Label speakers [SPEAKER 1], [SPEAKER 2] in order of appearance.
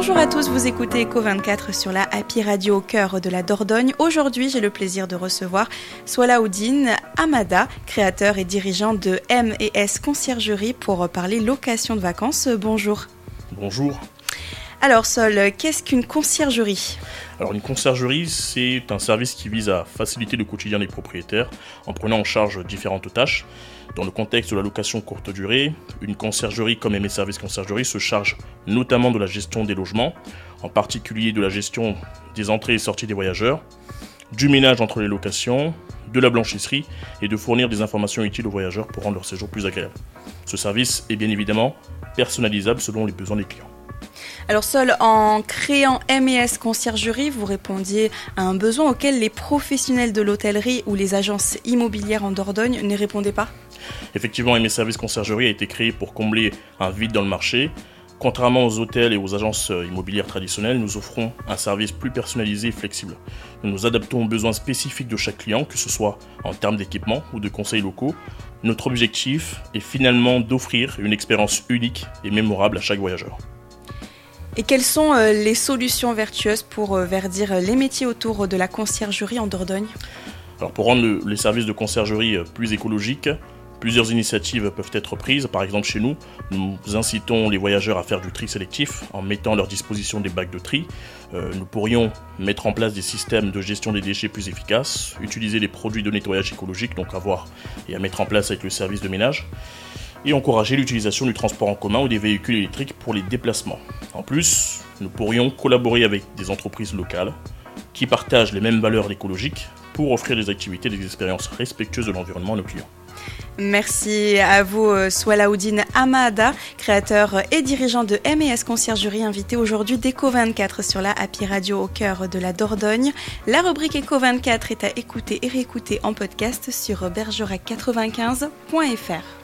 [SPEAKER 1] Bonjour à tous, vous écoutez Eco24 sur la Happy Radio au cœur de la Dordogne. Aujourd'hui, j'ai le plaisir de recevoir Swalaoudine Amada, créateur et dirigeant de M&S Conciergerie pour parler location de vacances. Bonjour.
[SPEAKER 2] Bonjour.
[SPEAKER 1] Alors Sol, qu'est-ce qu'une conciergerie?
[SPEAKER 2] Alors une conciergerie, c'est un service qui vise à faciliter le quotidien des propriétaires en prenant en charge différentes tâches. Dans le contexte de la location courte durée, une conciergerie comme mes services conciergerie se charge notamment de la gestion des logements, en particulier de la gestion des entrées et sorties des voyageurs, du ménage entre les locations, de la blanchisserie et de fournir des informations utiles aux voyageurs pour rendre leur séjour plus agréable. Ce service est bien évidemment personnalisable selon les besoins des clients.
[SPEAKER 1] Alors seul en créant MES Conciergerie, vous répondiez à un besoin auquel les professionnels de l'hôtellerie ou les agences immobilières en Dordogne ne répondaient pas
[SPEAKER 2] Effectivement, MES Service Conciergerie a été créé pour combler un vide dans le marché. Contrairement aux hôtels et aux agences immobilières traditionnelles, nous offrons un service plus personnalisé et flexible. Nous nous adaptons aux besoins spécifiques de chaque client, que ce soit en termes d'équipement ou de conseils locaux. Notre objectif est finalement d'offrir une expérience unique et mémorable à chaque voyageur.
[SPEAKER 1] Et quelles sont euh, les solutions vertueuses pour euh, verdir les métiers autour de la conciergerie en Dordogne?
[SPEAKER 2] Alors pour rendre les services de conciergerie euh, plus écologiques, plusieurs initiatives peuvent être prises. Par exemple chez nous, nous incitons les voyageurs à faire du tri sélectif en mettant à leur disposition des bacs de tri. nous pourrions mettre en place des systèmes de gestion des déchets plus efficaces, utiliser des produits de nettoyage écologique, donc à voir et à mettre en place avec le service de ménage et encourager l'utilisation du transport en commun ou des véhicules électriques pour les déplacements. En plus, nous pourrions collaborer avec des entreprises locales qui partagent les mêmes valeurs écologiques pour offrir des activités et des expériences respectueuses de l'environnement à nos clients.
[SPEAKER 1] Merci à vous, euh, Swalaoudine Amada, créateur et dirigeant de MES Conciergerie, invité aujourd'hui d'Eco24 sur la Happy Radio au cœur de la Dordogne. La rubrique Eco24 est à écouter et réécouter en podcast sur bergerac95.fr.